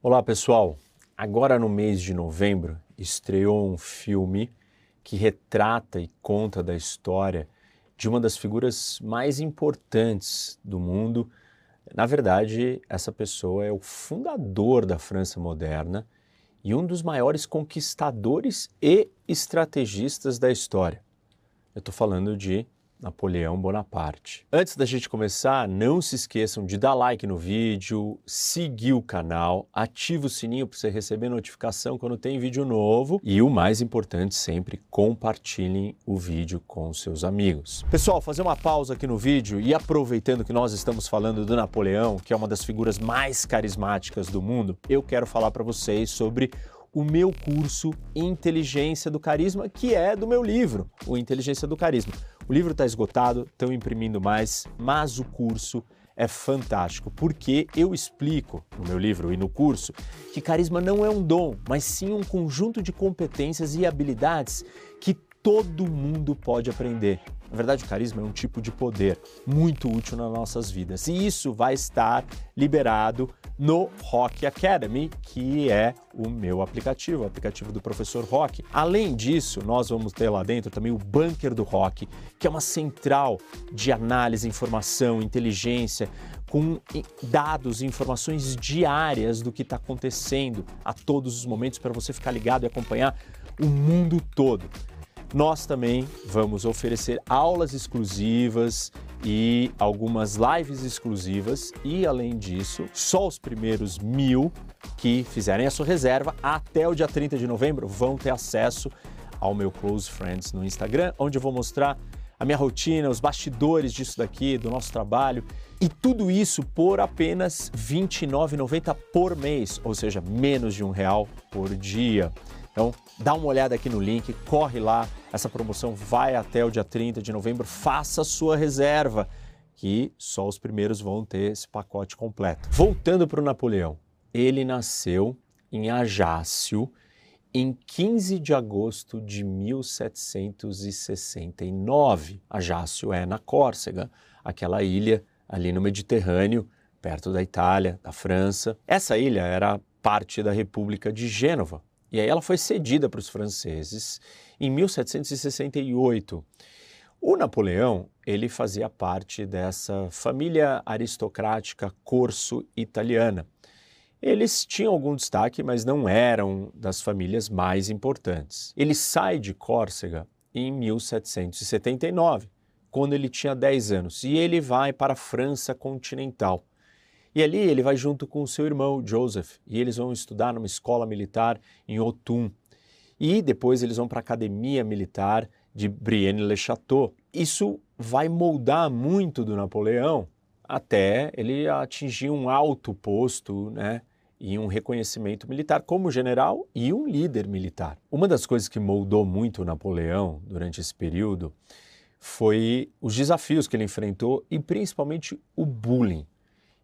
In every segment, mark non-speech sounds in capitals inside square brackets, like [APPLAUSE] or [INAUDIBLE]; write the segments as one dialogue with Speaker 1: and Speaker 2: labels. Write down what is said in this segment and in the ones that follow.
Speaker 1: Olá pessoal, agora no mês de novembro estreou um filme que retrata e conta da história de uma das figuras mais importantes do mundo. Na verdade, essa pessoa é o fundador da França moderna e um dos maiores conquistadores e estrategistas da história. Eu estou falando de Napoleão Bonaparte. Antes da gente começar, não se esqueçam de dar like no vídeo, seguir o canal, ativa o sininho para você receber notificação quando tem vídeo novo e o mais importante sempre, compartilhem o vídeo com seus amigos. Pessoal, fazer uma pausa aqui no vídeo e aproveitando que nós estamos falando do Napoleão, que é uma das figuras mais carismáticas do mundo, eu quero falar para vocês sobre o meu curso Inteligência do Carisma, que é do meu livro, o Inteligência do Carisma. O livro está esgotado, estão imprimindo mais, mas o curso é fantástico, porque eu explico no meu livro e no curso que carisma não é um dom, mas sim um conjunto de competências e habilidades que todo mundo pode aprender. Na verdade, o carisma é um tipo de poder muito útil nas nossas vidas. E isso vai estar liberado no Rock Academy, que é o meu aplicativo, o aplicativo do professor Rock. Além disso, nós vamos ter lá dentro também o Bunker do Rock, que é uma central de análise, informação, inteligência, com dados e informações diárias do que está acontecendo a todos os momentos para você ficar ligado e acompanhar o mundo todo. Nós também vamos oferecer aulas exclusivas e algumas lives exclusivas e, além disso, só os primeiros mil que fizerem a sua reserva até o dia 30 de novembro vão ter acesso ao meu Close Friends no Instagram, onde eu vou mostrar a minha rotina, os bastidores disso daqui, do nosso trabalho e tudo isso por apenas R$ 29,90 por mês, ou seja, menos de um real por dia. Então, dá uma olhada aqui no link, corre lá. Essa promoção vai até o dia 30 de novembro. Faça sua reserva, que só os primeiros vão ter esse pacote completo. Voltando para o Napoleão, ele nasceu em Ajácio em 15 de agosto de 1769. Ajácio é na Córcega, aquela ilha ali no Mediterrâneo, perto da Itália, da França. Essa ilha era parte da República de Gênova, e aí ela foi cedida para os franceses em 1768. O Napoleão, ele fazia parte dessa família aristocrática corso-italiana. Eles tinham algum destaque, mas não eram das famílias mais importantes. Ele sai de Córcega em 1779, quando ele tinha 10 anos, e ele vai para a França continental. E ali ele vai junto com seu irmão Joseph e eles vão estudar numa escola militar em Autun. E depois eles vão para a academia militar de Brienne-le-Château. Isso vai moldar muito do Napoleão até ele atingir um alto posto, né? e um reconhecimento militar como general e um líder militar. Uma das coisas que moldou muito Napoleão durante esse período foi os desafios que ele enfrentou e principalmente o bullying.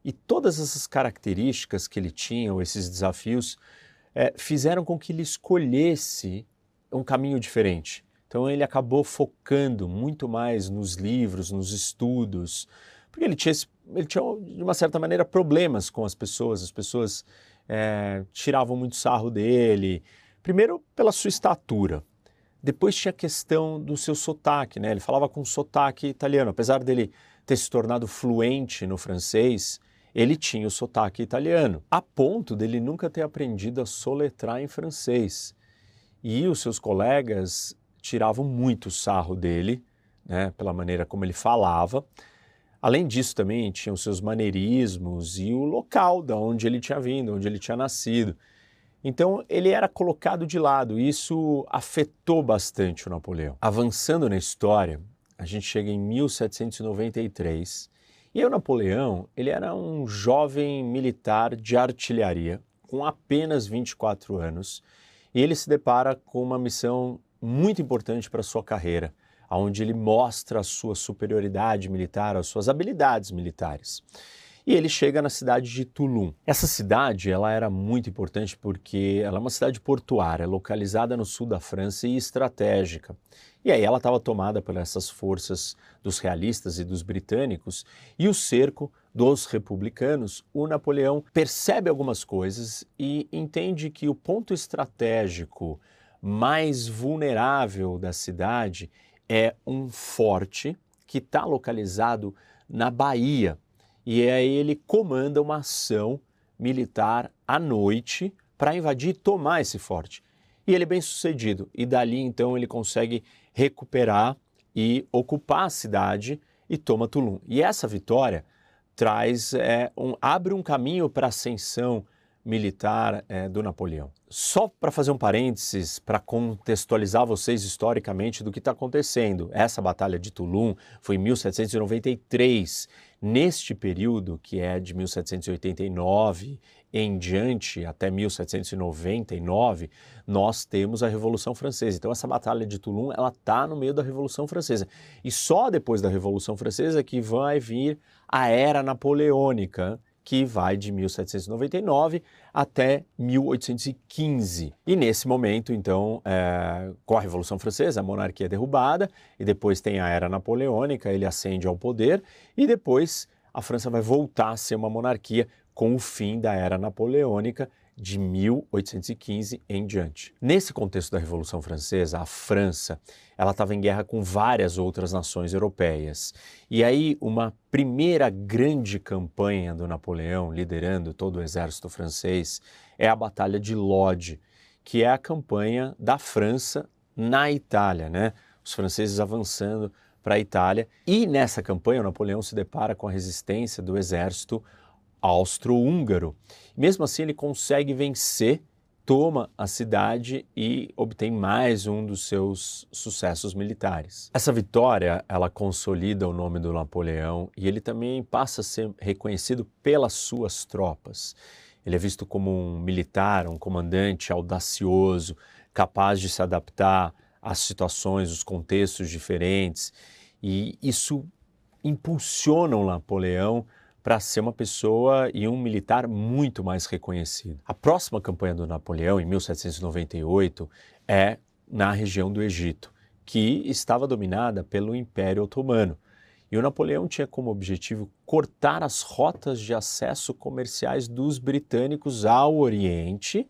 Speaker 1: E todas essas características que ele tinha, ou esses desafios, é, fizeram com que ele escolhesse um caminho diferente. Então ele acabou focando muito mais nos livros, nos estudos, porque ele tinha, ele tinha de uma certa maneira, problemas com as pessoas. As pessoas é, tiravam muito sarro dele. Primeiro, pela sua estatura. Depois tinha a questão do seu sotaque, né? Ele falava com sotaque italiano. Apesar dele ter se tornado fluente no francês, ele tinha o sotaque italiano, a ponto dele nunca ter aprendido a soletrar em francês. E os seus colegas tiravam muito sarro dele, né, pela maneira como ele falava. Além disso, também tinha os seus maneirismos e o local da onde ele tinha vindo, onde ele tinha nascido. Então, ele era colocado de lado. E isso afetou bastante o Napoleão. Avançando na história, a gente chega em 1793 e o Napoleão, ele era um jovem militar de artilharia com apenas 24 anos e ele se depara com uma missão muito importante para sua carreira, onde ele mostra a sua superioridade militar, as suas habilidades militares. e ele chega na cidade de Toulon. Essa cidade ela era muito importante porque ela é uma cidade portuária, localizada no sul da França e estratégica. E aí ela estava tomada por essas forças dos realistas e dos britânicos e o cerco dos republicanos, o Napoleão percebe algumas coisas e entende que o ponto estratégico mais vulnerável da cidade é um forte que está localizado na Bahia. E aí ele comanda uma ação militar à noite para invadir e tomar esse forte. E ele é bem sucedido. E dali então ele consegue recuperar e ocupar a cidade e toma Tulum. E essa vitória traz é, um, abre um caminho para a ascensão militar é, do Napoleão. Só para fazer um parênteses, para contextualizar vocês historicamente do que está acontecendo. Essa batalha de Tulum foi em 1793. Neste período, que é de 1789 em diante, até 1799, nós temos a Revolução Francesa. Então, essa batalha de Toulon, ela está no meio da Revolução Francesa. E só depois da Revolução Francesa que vai vir a Era Napoleônica, que vai de 1799 até 1815. E nesse momento, então, é, com a Revolução Francesa, a monarquia é derrubada, e depois tem a Era Napoleônica, ele ascende ao poder, e depois a França vai voltar a ser uma monarquia com o fim da Era Napoleônica de 1815 em diante. Nesse contexto da Revolução Francesa, a França ela estava em guerra com várias outras nações europeias. E aí uma primeira grande campanha do Napoleão, liderando todo o exército francês, é a Batalha de Lodi, que é a campanha da França na Itália, né? Os franceses avançando para a Itália. E nessa campanha, o Napoleão se depara com a resistência do exército austro-húngaro. Mesmo assim, ele consegue vencer, toma a cidade e obtém mais um dos seus sucessos militares. Essa vitória, ela consolida o nome do Napoleão e ele também passa a ser reconhecido pelas suas tropas. Ele é visto como um militar, um comandante audacioso, capaz de se adaptar às situações, os contextos diferentes, e isso impulsiona o Napoleão para ser uma pessoa e um militar muito mais reconhecido. A próxima campanha do Napoleão, em 1798, é na região do Egito, que estava dominada pelo Império Otomano. E o Napoleão tinha como objetivo cortar as rotas de acesso comerciais dos britânicos ao Oriente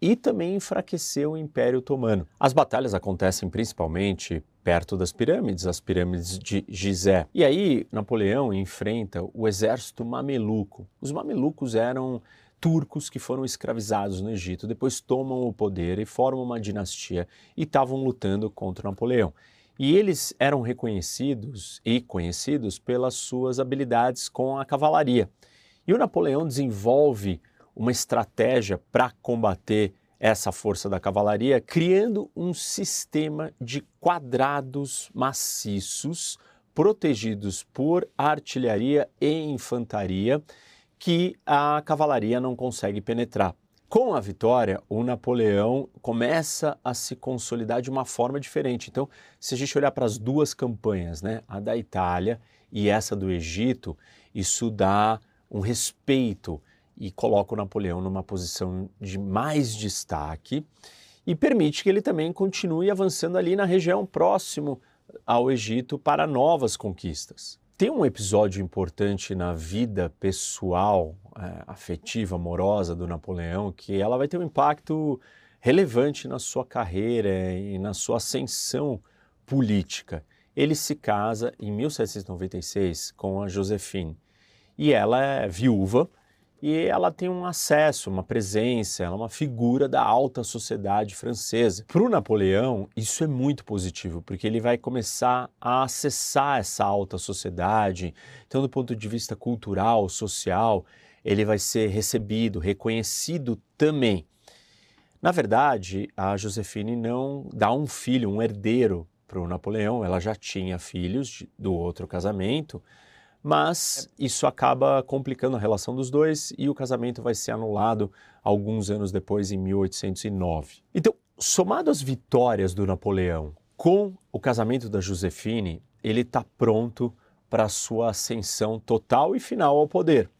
Speaker 1: e também enfraquecer o Império Otomano. As batalhas acontecem principalmente perto das pirâmides, as pirâmides de Gizé. E aí Napoleão enfrenta o exército mameluco. Os mamelucos eram turcos que foram escravizados no Egito, depois tomam o poder e formam uma dinastia e estavam lutando contra Napoleão. E eles eram reconhecidos e conhecidos pelas suas habilidades com a cavalaria. E o Napoleão desenvolve uma estratégia para combater essa força da cavalaria, criando um sistema de quadrados maciços protegidos por artilharia e infantaria que a cavalaria não consegue penetrar. Com a vitória, o Napoleão começa a se consolidar de uma forma diferente. Então, se a gente olhar para as duas campanhas, né, a da Itália e essa do Egito, isso dá um respeito e coloca o Napoleão numa posição de mais destaque e permite que ele também continue avançando ali na região próximo ao Egito para novas conquistas. Tem um episódio importante na vida pessoal, é, afetiva, amorosa do Napoleão, que ela vai ter um impacto relevante na sua carreira e na sua ascensão política. Ele se casa em 1796 com a Josephine e ela é viúva e ela tem um acesso, uma presença, ela é uma figura da alta sociedade francesa. Para o Napoleão, isso é muito positivo, porque ele vai começar a acessar essa alta sociedade. Então, do ponto de vista cultural, social, ele vai ser recebido, reconhecido também. Na verdade, a Josefine não dá um filho, um herdeiro para o Napoleão, ela já tinha filhos do outro casamento mas isso acaba complicando a relação dos dois e o casamento vai ser anulado alguns anos depois, em 1809. Então, somado às vitórias do Napoleão com o casamento da Josefine, ele está pronto para sua ascensão total e final ao poder.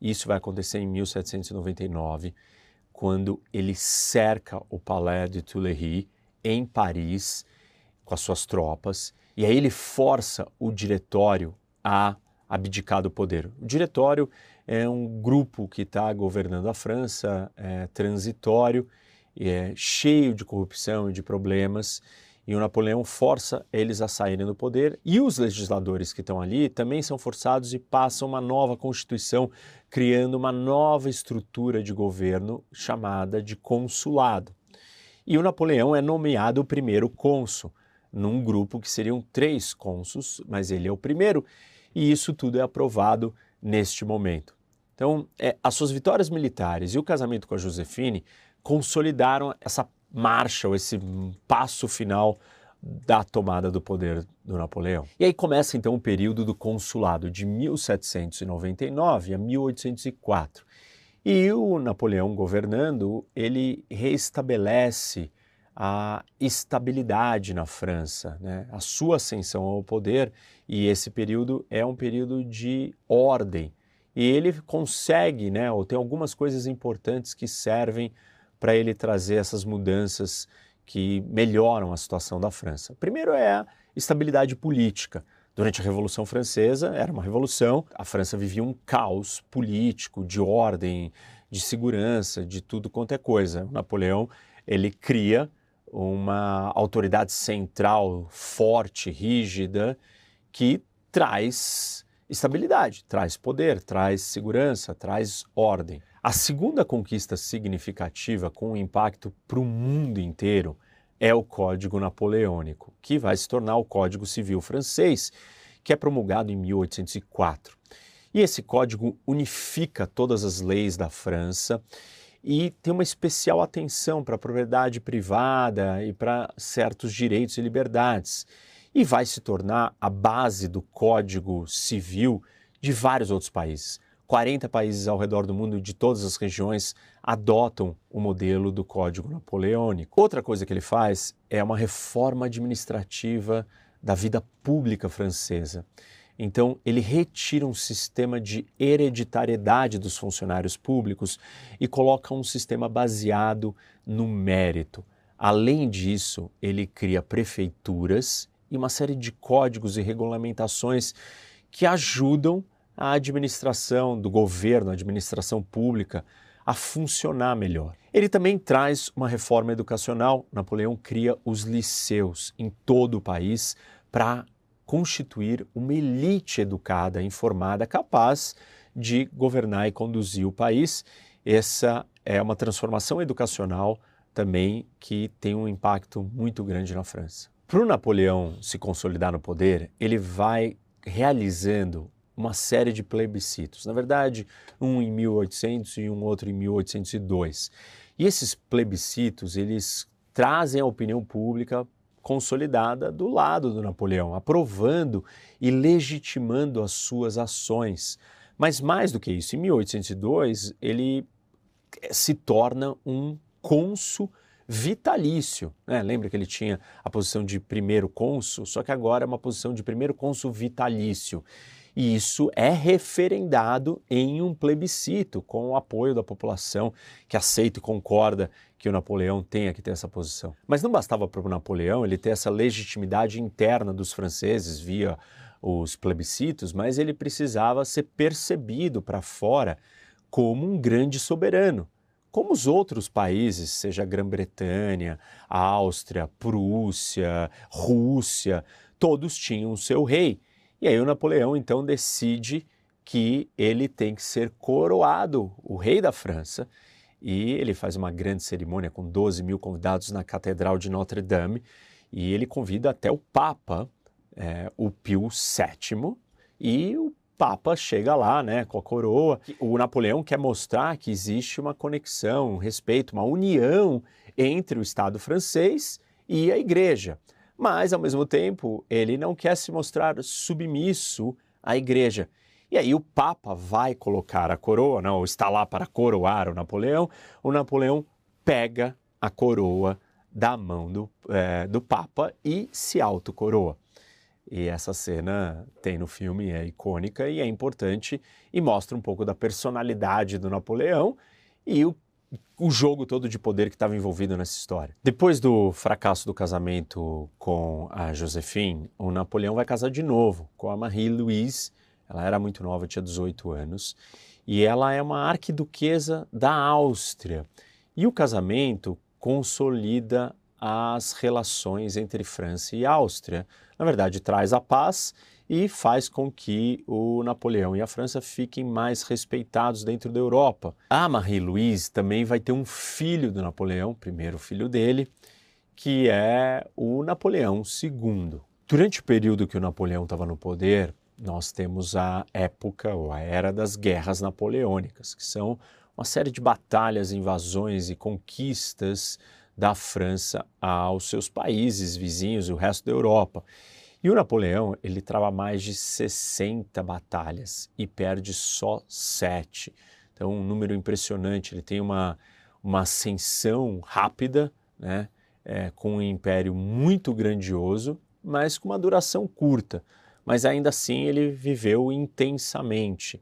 Speaker 1: Isso vai acontecer em 1799, quando ele cerca o Palais de Tuileries em Paris com as suas tropas, e aí ele força o diretório a abdicar do poder. O diretório é um grupo que está governando a França, é transitório, é cheio de corrupção e de problemas, e o Napoleão força eles a saírem do poder, e os legisladores que estão ali também são forçados e passam uma nova constituição, criando uma nova estrutura de governo chamada de consulado. E o Napoleão é nomeado o primeiro cônsul, num grupo que seriam três cônsuls, mas ele é o primeiro, e isso tudo é aprovado neste momento. Então, é, as suas vitórias militares e o casamento com a Josefine consolidaram essa marcha, ou esse passo final da tomada do poder do Napoleão. E aí começa então o período do consulado de 1799 a 1804. E o Napoleão governando, ele reestabelece a estabilidade na França, né? a sua ascensão ao poder, e esse período é um período de ordem. E ele consegue, né, ou tem algumas coisas importantes que servem para ele trazer essas mudanças que melhoram a situação da França. Primeiro é a estabilidade política. Durante a Revolução Francesa, era uma revolução, a França vivia um caos político, de ordem, de segurança, de tudo quanto é coisa. O Napoleão, ele cria uma autoridade central forte, rígida, que traz estabilidade, traz poder, traz segurança, traz ordem. A segunda conquista significativa com impacto para o mundo inteiro é o Código Napoleônico, que vai se tornar o Código Civil francês, que é promulgado em 1804. E esse código unifica todas as leis da França e tem uma especial atenção para a propriedade privada e para certos direitos e liberdades. E vai se tornar a base do Código Civil de vários outros países. 40 países ao redor do mundo, de todas as regiões, adotam o modelo do Código Napoleônico. Outra coisa que ele faz é uma reforma administrativa da vida pública francesa. Então, ele retira um sistema de hereditariedade dos funcionários públicos e coloca um sistema baseado no mérito. Além disso, ele cria prefeituras e uma série de códigos e regulamentações que ajudam a administração do governo, a administração pública, a funcionar melhor. Ele também traz uma reforma educacional. Napoleão cria os liceus em todo o país para constituir uma elite educada, informada, capaz de governar e conduzir o país. Essa é uma transformação educacional também que tem um impacto muito grande na França. Para o Napoleão se consolidar no poder, ele vai realizando uma série de plebiscitos. Na verdade, um em 1800 e um outro em 1802. E esses plebiscitos, eles trazem a opinião pública consolidada do lado do Napoleão, aprovando e legitimando as suas ações. Mas mais do que isso, em 1802 ele eh, se torna um cônsul vitalício. Né? Lembra que ele tinha a posição de primeiro cônsul, só que agora é uma posição de primeiro cônsul vitalício. E isso é referendado em um plebiscito, com o apoio da população que aceita e concorda que o Napoleão tenha que ter essa posição. Mas não bastava para o Napoleão ele ter essa legitimidade interna dos franceses via os plebiscitos, mas ele precisava ser percebido para fora como um grande soberano. Como os outros países, seja a Grã-Bretanha, a Áustria, Prússia, Rússia, todos tinham o seu rei. E aí o Napoleão então decide que ele tem que ser coroado, o rei da França, e ele faz uma grande cerimônia com 12 mil convidados na Catedral de Notre Dame, e ele convida até o Papa, é, o Pio VII, e o Papa chega lá, né, com a coroa. O Napoleão quer mostrar que existe uma conexão, um respeito, uma união entre o Estado francês e a Igreja mas ao mesmo tempo ele não quer se mostrar submisso à igreja. E aí o Papa vai colocar a coroa, não, está lá para coroar o Napoleão. O Napoleão pega a coroa da mão do, é, do Papa e se autocoroa. E essa cena tem no filme, é icônica e é importante e mostra um pouco da personalidade do Napoleão e o, o jogo todo de poder que estava envolvido nessa história. Depois do fracasso do casamento com a Josephine, o Napoleão vai casar de novo com a Marie-Louise. Ela era muito nova, tinha 18 anos, e ela é uma arquiduquesa da Áustria. E o casamento consolida as relações entre França e Áustria na verdade, traz a paz e faz com que o Napoleão e a França fiquem mais respeitados dentro da Europa. A Marie-Louise também vai ter um filho do Napoleão, primeiro filho dele, que é o Napoleão II. Durante o período que o Napoleão estava no poder, nós temos a época ou a era das guerras napoleônicas, que são uma série de batalhas, invasões e conquistas da França aos seus países vizinhos e o resto da Europa. E o Napoleão, ele trava mais de 60 batalhas e perde só sete. Então, um número impressionante. Ele tem uma, uma ascensão rápida, né? É, com um império muito grandioso, mas com uma duração curta. Mas ainda assim ele viveu intensamente.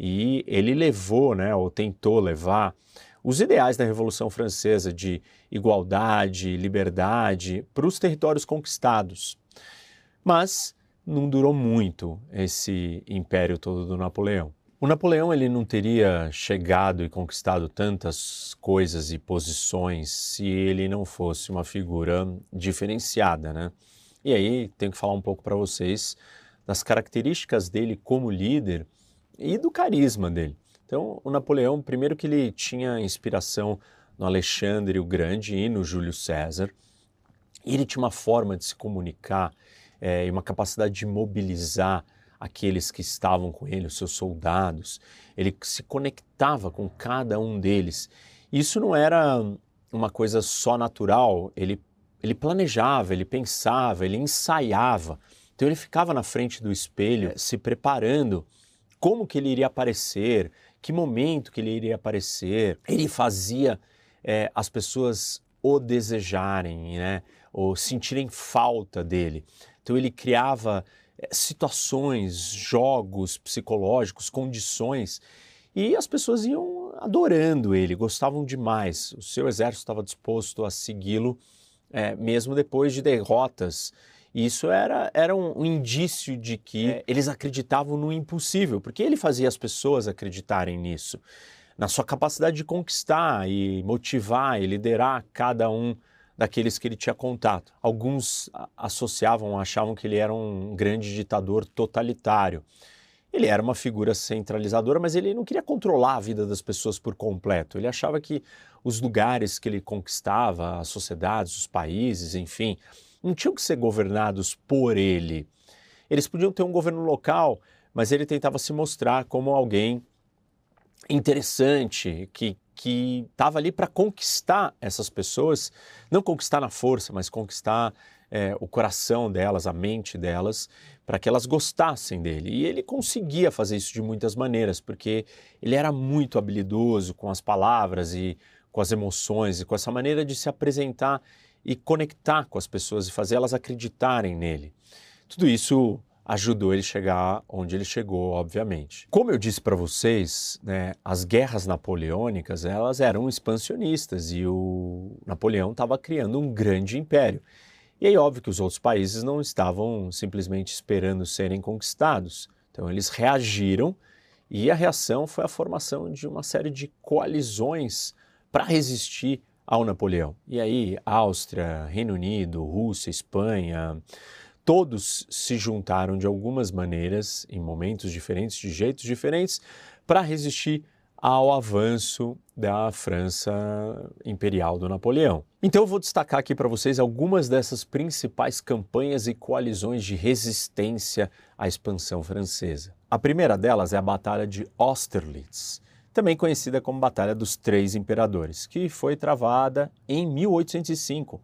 Speaker 1: E ele levou, né, ou tentou levar, os ideais da Revolução Francesa de igualdade, liberdade para os territórios conquistados. Mas não durou muito esse império todo do Napoleão. O Napoleão ele não teria chegado e conquistado tantas coisas e posições se ele não fosse uma figura diferenciada, né? E aí tenho que falar um pouco para vocês das características dele como líder e do carisma dele. Então, o Napoleão, primeiro que ele tinha inspiração no Alexandre o Grande e no Júlio César, ele tinha uma forma de se comunicar é, e uma capacidade de mobilizar aqueles que estavam com ele, os seus soldados. Ele se conectava com cada um deles. Isso não era uma coisa só natural, ele, ele planejava, ele pensava, ele ensaiava. Então ele ficava na frente do espelho, é. se preparando como que ele iria aparecer, que momento que ele iria aparecer. Ele fazia é, as pessoas o desejarem, né? ou sentirem falta dele. Então ele criava é, situações, jogos psicológicos, condições, e as pessoas iam adorando ele, gostavam demais. O seu exército estava disposto a segui-lo, é, mesmo depois de derrotas e isso era, era um, um indício de que é. eles acreditavam no impossível, porque ele fazia as pessoas acreditarem nisso, na sua capacidade de conquistar e motivar e liderar cada um daqueles que ele tinha contato. Alguns associavam, achavam que ele era um grande ditador totalitário. Ele era uma figura centralizadora, mas ele não queria controlar a vida das pessoas por completo. Ele achava que os lugares que ele conquistava, as sociedades, os países, enfim, não tinham que ser governados por ele. Eles podiam ter um governo local, mas ele tentava se mostrar como alguém interessante, que que estava ali para conquistar essas pessoas, não conquistar na força, mas conquistar é, o coração delas, a mente delas, para que elas gostassem dele. E ele conseguia fazer isso de muitas maneiras, porque ele era muito habilidoso com as palavras e com as emoções e com essa maneira de se apresentar e conectar com as pessoas e fazer elas acreditarem nele. Tudo isso ajudou ele chegar onde ele chegou, obviamente. Como eu disse para vocês, né, as guerras napoleônicas elas eram expansionistas e o Napoleão estava criando um grande império. E aí, óbvio que os outros países não estavam simplesmente esperando serem conquistados. Então, eles reagiram e a reação foi a formação de uma série de coalizões para resistir ao Napoleão. E aí, Áustria, Reino Unido, Rússia, Espanha, todos se juntaram de algumas maneiras, em momentos diferentes, de jeitos diferentes, para resistir ao avanço da França imperial do Napoleão. Então eu vou destacar aqui para vocês algumas dessas principais campanhas e coalizões de resistência à expansão francesa. A primeira delas é a Batalha de Austerlitz também conhecida como Batalha dos Três Imperadores, que foi travada em 1805.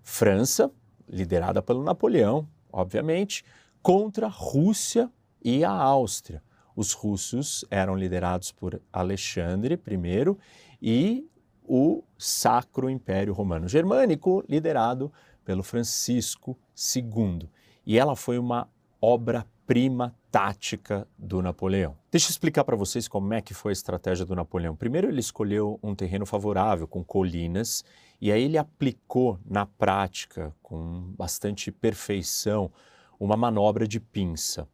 Speaker 1: França, liderada pelo Napoleão, obviamente, contra Rússia e a Áustria. Os russos eram liderados por Alexandre I e o Sacro Império Romano Germânico, liderado pelo Francisco II. e ela foi uma obra-prima tática do Napoleão. Deixa eu explicar para vocês como é que foi a estratégia do Napoleão. Primeiro ele escolheu um terreno favorável com colinas e aí ele aplicou na prática com bastante perfeição uma manobra de pinça.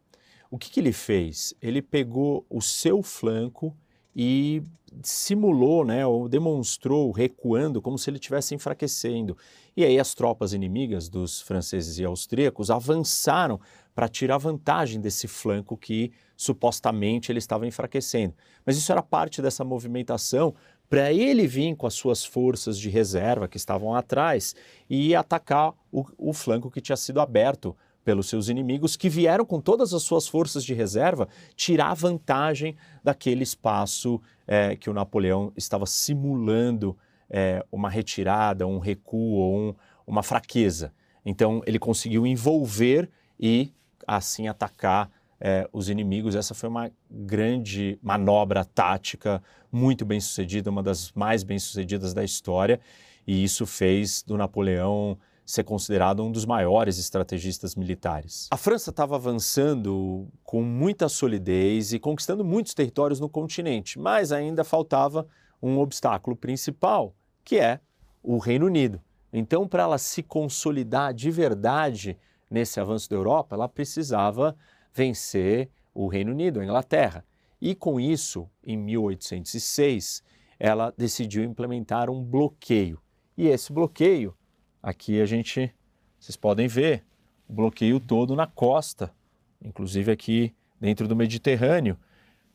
Speaker 1: O que, que ele fez? Ele pegou o seu flanco e simulou, né, ou demonstrou recuando como se ele estivesse enfraquecendo. E aí as tropas inimigas dos franceses e austríacos avançaram para tirar vantagem desse flanco que supostamente ele estava enfraquecendo. Mas isso era parte dessa movimentação para ele vir com as suas forças de reserva que estavam atrás e atacar o, o flanco que tinha sido aberto pelos seus inimigos, que vieram com todas as suas forças de reserva tirar vantagem daquele espaço é, que o Napoleão estava simulando é, uma retirada, um recuo ou um, uma fraqueza. Então ele conseguiu envolver e assim atacar é, os inimigos. Essa foi uma grande manobra tática, muito bem sucedida, uma das mais bem sucedidas da história, e isso fez do Napoleão ser considerado um dos maiores estrategistas militares. A França estava avançando com muita solidez e conquistando muitos territórios no continente, mas ainda faltava um obstáculo principal, que é o Reino Unido. Então, para ela se consolidar de verdade nesse avanço da Europa, ela precisava vencer o Reino Unido, a Inglaterra. E com isso, em 1806, ela decidiu implementar um bloqueio. E esse bloqueio Aqui a gente, vocês podem ver, o bloqueio todo na costa, inclusive aqui dentro do Mediterrâneo,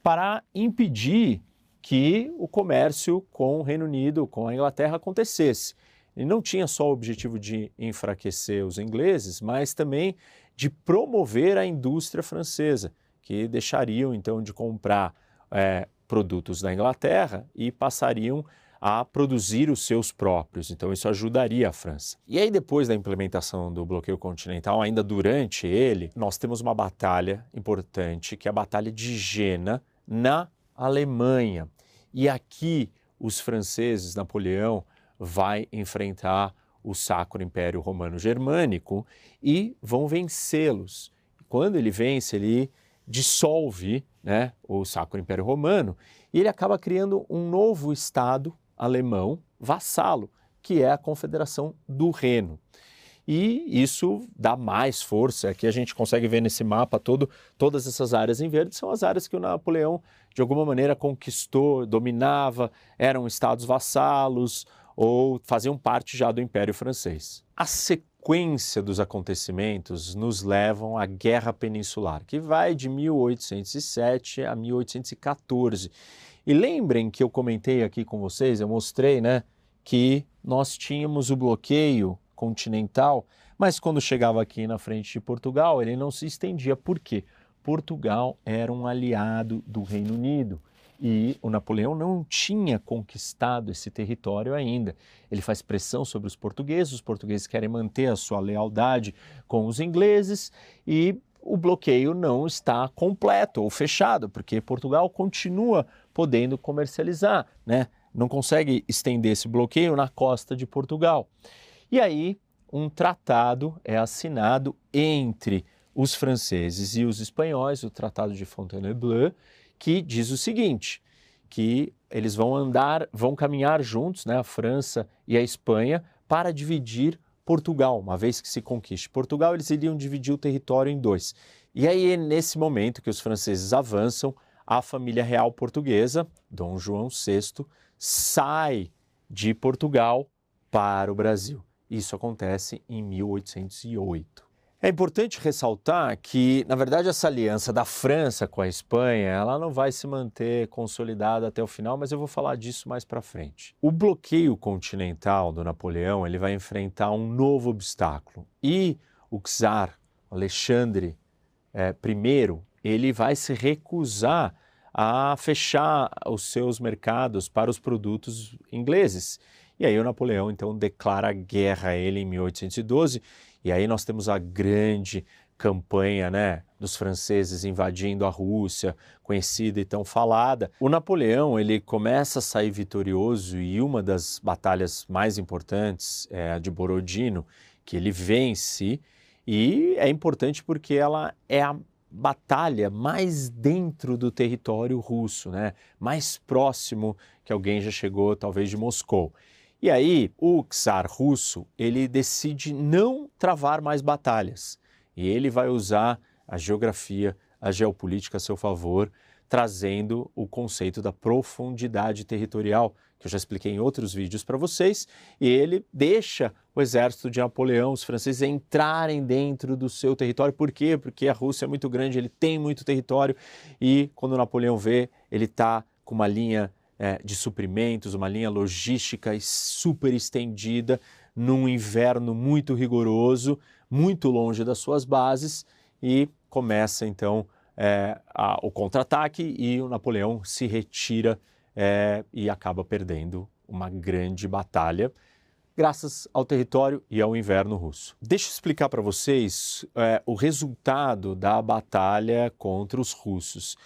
Speaker 1: para impedir que o comércio com o Reino Unido, com a Inglaterra acontecesse. Ele não tinha só o objetivo de enfraquecer os ingleses, mas também de promover a indústria francesa, que deixariam então de comprar é, produtos da Inglaterra e passariam a produzir os seus próprios. Então, isso ajudaria a França. E aí, depois da implementação do bloqueio continental, ainda durante ele, nós temos uma batalha importante, que é a Batalha de Jena, na Alemanha. E aqui, os franceses, Napoleão, vai enfrentar o Sacro Império Romano Germânico e vão vencê-los. Quando ele vence, ele dissolve né, o Sacro Império Romano e ele acaba criando um novo Estado alemão vassalo, que é a Confederação do Reno. E isso dá mais força. Aqui a gente consegue ver nesse mapa todo, todas essas áreas em verde são as áreas que o Napoleão, de alguma maneira, conquistou, dominava, eram estados vassalos ou faziam parte já do Império Francês. A sequência dos acontecimentos nos levam à Guerra Peninsular, que vai de 1807 a 1814 e lembrem que eu comentei aqui com vocês, eu mostrei, né, que nós tínhamos o bloqueio continental, mas quando chegava aqui na frente de Portugal, ele não se estendia. Por quê? Portugal era um aliado do Reino Unido e o Napoleão não tinha conquistado esse território ainda. Ele faz pressão sobre os portugueses, os portugueses querem manter a sua lealdade com os ingleses e o bloqueio não está completo ou fechado, porque Portugal continua podendo comercializar, né? não consegue estender esse bloqueio na costa de Portugal. E aí, um tratado é assinado entre os franceses e os espanhóis, o Tratado de Fontainebleau, que diz o seguinte, que eles vão andar, vão caminhar juntos, né, a França e a Espanha, para dividir Portugal, uma vez que se conquiste Portugal, eles iriam dividir o território em dois. E aí é nesse momento que os franceses avançam, a família real portuguesa, Dom João VI, sai de Portugal para o Brasil. Isso acontece em 1808. É importante ressaltar que, na verdade, essa aliança da França com a Espanha, ela não vai se manter consolidada até o final, mas eu vou falar disso mais para frente. O bloqueio continental do Napoleão, ele vai enfrentar um novo obstáculo e o czar Alexandre é, I, ele vai se recusar a fechar os seus mercados para os produtos ingleses. E aí o Napoleão então declara guerra a ele em 1812 e aí nós temos a grande campanha né, dos franceses invadindo a Rússia, conhecida e tão falada. O Napoleão ele começa a sair vitorioso e uma das batalhas mais importantes é a de Borodino, que ele vence E é importante porque ela é a batalha mais dentro do território russo, né? mais próximo que alguém já chegou, talvez, de Moscou. E aí, o czar russo, ele decide não travar mais batalhas. E ele vai usar a geografia, a geopolítica a seu favor, trazendo o conceito da profundidade territorial, que eu já expliquei em outros vídeos para vocês, e ele deixa o exército de Napoleão, os franceses, entrarem dentro do seu território. Por quê? Porque a Rússia é muito grande, ele tem muito território, e quando Napoleão vê, ele está com uma linha é, de suprimentos, uma linha logística super estendida, num inverno muito rigoroso, muito longe das suas bases, e começa então é, a, o contra-ataque e o Napoleão se retira é, e acaba perdendo uma grande batalha, graças ao território e ao inverno russo. Deixa eu explicar para vocês é, o resultado da batalha contra os russos.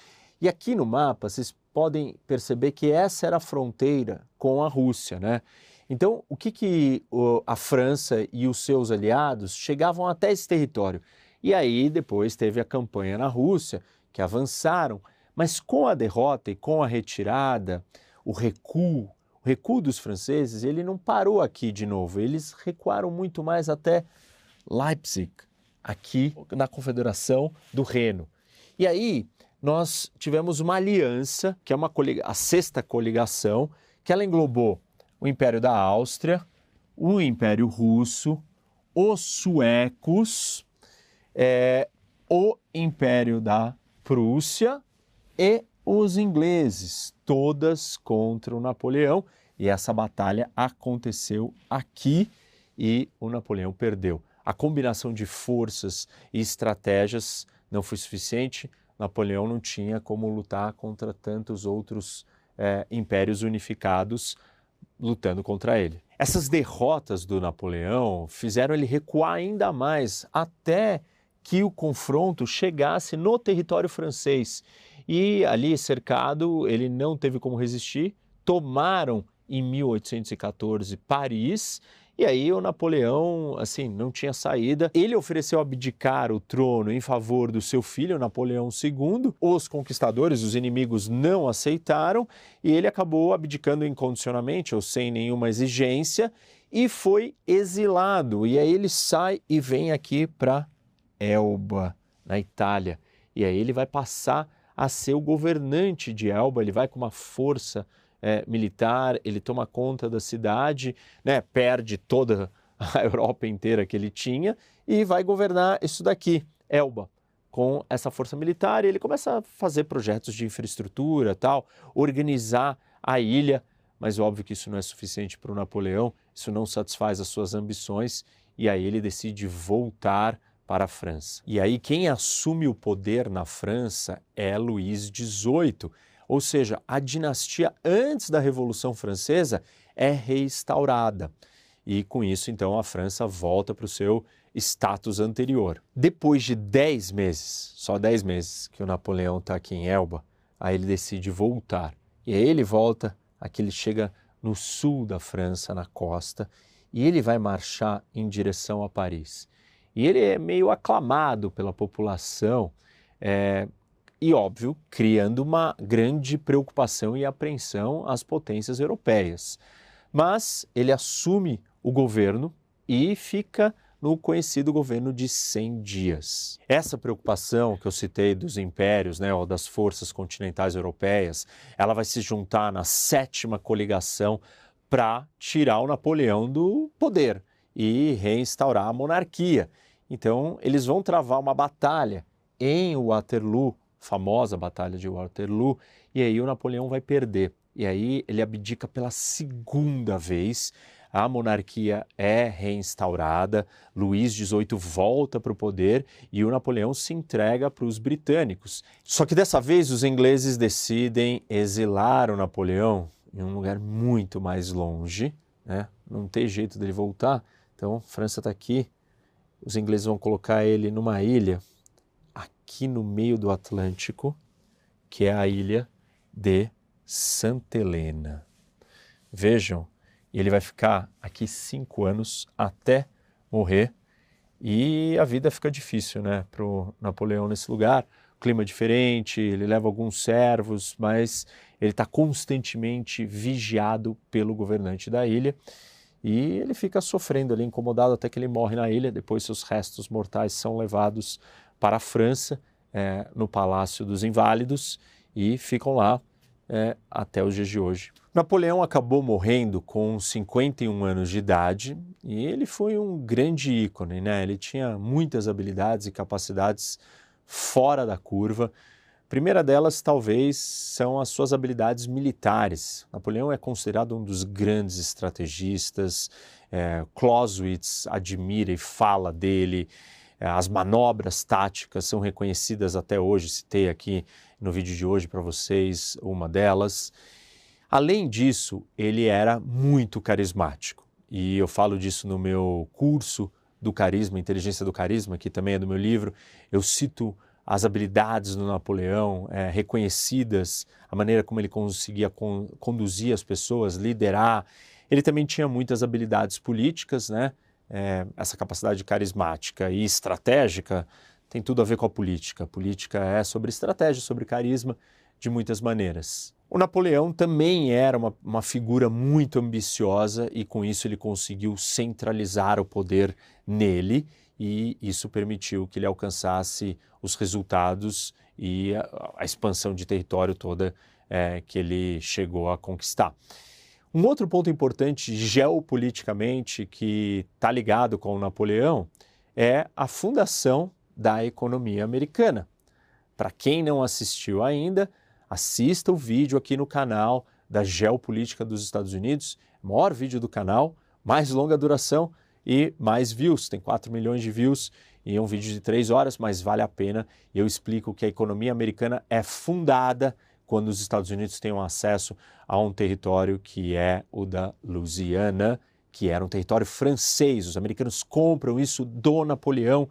Speaker 1: E aqui no mapa vocês podem perceber que essa era a fronteira com a Rússia, né? Então, o que, que a França e os seus aliados chegavam até esse território? E aí depois teve a campanha na Rússia, que avançaram, mas com a derrota e com a retirada, o recuo, o recuo dos franceses, ele não parou aqui de novo, eles recuaram muito mais até Leipzig, aqui na Confederação do Reno. E aí nós tivemos uma aliança, que é uma a sexta coligação, que ela englobou o Império da Áustria, o Império Russo, os suecos, é, o Império da Prússia e os ingleses, todas contra o Napoleão. E essa batalha aconteceu aqui e o Napoleão perdeu. A combinação de forças e estratégias não foi suficiente. Napoleão não tinha como lutar contra tantos outros é, impérios unificados lutando contra ele. Essas derrotas do Napoleão fizeram ele recuar ainda mais até que o confronto chegasse no território francês. E ali, cercado, ele não teve como resistir, tomaram em 1814 Paris e aí o Napoleão, assim, não tinha saída. Ele ofereceu abdicar o trono em favor do seu filho, Napoleão II. Os conquistadores, os inimigos, não aceitaram e ele acabou abdicando incondicionalmente ou sem nenhuma exigência e foi exilado. E aí ele sai e vem aqui para Elba, na Itália. E aí ele vai passar a ser o governante de Elba, ele vai com uma força é, militar, ele toma conta da cidade, né, perde toda a [LAUGHS] Europa inteira que ele tinha e vai governar isso daqui, Elba, com essa força militar. E ele começa a fazer projetos de infraestrutura, tal, organizar a ilha, mas óbvio que isso não é suficiente para o Napoleão, isso não satisfaz as suas ambições e aí ele decide voltar para a França. E aí quem assume o poder na França é Luís XVIII, ou seja, a dinastia antes da Revolução Francesa é restaurada. E com isso, então, a França volta para o seu status anterior. Depois de 10 meses, só 10 meses que o Napoleão está aqui em Elba, aí ele decide voltar. E aí ele volta, aqui ele chega no sul da França, na costa, e ele vai marchar em direção a Paris. E ele é meio aclamado pela população, é, e, óbvio, criando uma grande preocupação e apreensão às potências europeias. Mas ele assume o governo e fica no conhecido governo de 100 dias. Essa preocupação que eu citei dos impérios, né, ou das forças continentais europeias, ela vai se juntar na sétima coligação para tirar o Napoleão do poder e reinstaurar a monarquia. Então, eles vão travar uma batalha em Waterloo famosa Batalha de Waterloo, e aí o Napoleão vai perder. E aí ele abdica pela segunda vez, a monarquia é reinstaurada, Luís XVIII volta para o poder e o Napoleão se entrega para os britânicos. Só que dessa vez os ingleses decidem exilar o Napoleão em um lugar muito mais longe, né? não tem jeito dele voltar. Então, França está aqui, os ingleses vão colocar ele numa ilha aqui no meio do Atlântico, que é a ilha de Santa Helena. Vejam, ele vai ficar aqui cinco anos até morrer e a vida fica difícil né, para o Napoleão nesse lugar. Clima diferente, ele leva alguns servos, mas ele está constantemente vigiado pelo governante da ilha e ele fica sofrendo ali, incomodado até que ele morre na ilha. Depois, seus restos mortais são levados para a França, é, no Palácio dos Inválidos, e ficam lá é, até os dias de hoje. Napoleão acabou morrendo com 51 anos de idade e ele foi um grande ícone, né? Ele tinha muitas habilidades e capacidades fora da curva. Primeira delas, talvez, são as suas habilidades militares. Napoleão é considerado um dos grandes estrategistas. É, Clausewitz admira e fala dele. É, as manobras táticas são reconhecidas até hoje. Citei aqui no vídeo de hoje para vocês uma delas. Além disso, ele era muito carismático. E eu falo disso no meu curso do carisma, Inteligência do Carisma, que também é do meu livro. Eu cito as habilidades do Napoleão é, reconhecidas, a maneira como ele conseguia con conduzir as pessoas, liderar. Ele também tinha muitas habilidades políticas, né? É, essa capacidade carismática e estratégica tem tudo a ver com a política. A política é sobre estratégia, sobre carisma, de muitas maneiras. O Napoleão também era uma, uma, figura muito ambiciosa e com isso ele conseguiu centralizar o poder nele e isso permitiu que ele alcançasse os resultados e a, a expansão de território toda é, que ele chegou a conquistar. Um outro ponto importante geopoliticamente que está ligado com o Napoleão é a fundação da economia americana. Para quem não assistiu ainda, assista o vídeo aqui no canal da Geopolítica dos Estados Unidos, maior vídeo do canal, mais longa duração e mais views. Tem 4 milhões de views e é um vídeo de 3 horas, mas vale a pena. Eu explico que a economia americana é fundada quando os Estados Unidos um acesso a um território que é o da Louisiana, que era um território francês. Os americanos compram isso do Napoleão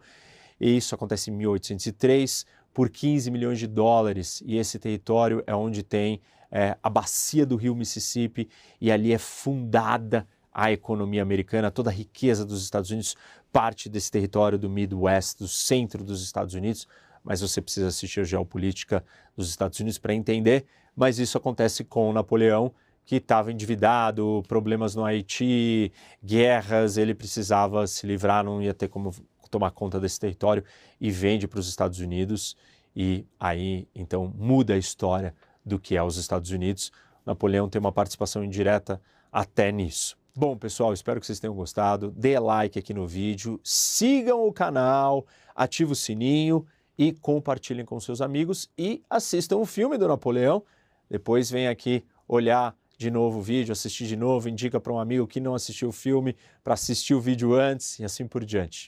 Speaker 1: e isso acontece em 1803 por 15 milhões de dólares. E esse território é onde tem é, a bacia do rio Mississippi e ali é fundada a economia americana, toda a riqueza dos Estados Unidos parte desse território do Midwest, do centro dos Estados Unidos. Mas você precisa assistir a geopolítica dos Estados Unidos para entender. Mas isso acontece com Napoleão, que estava endividado, problemas no Haiti, guerras, ele precisava se livrar, não ia ter como tomar conta desse território e vende para os Estados Unidos. E aí, então, muda a história do que é os Estados Unidos. Napoleão tem uma participação indireta até nisso. Bom, pessoal, espero que vocês tenham gostado. Dê like aqui no vídeo, sigam o canal, ativem o sininho e compartilhem com seus amigos e assistam o filme do Napoleão. Depois vem aqui olhar de novo o vídeo, assistir de novo, indica para um amigo que não assistiu o filme para assistir o vídeo antes e assim por diante.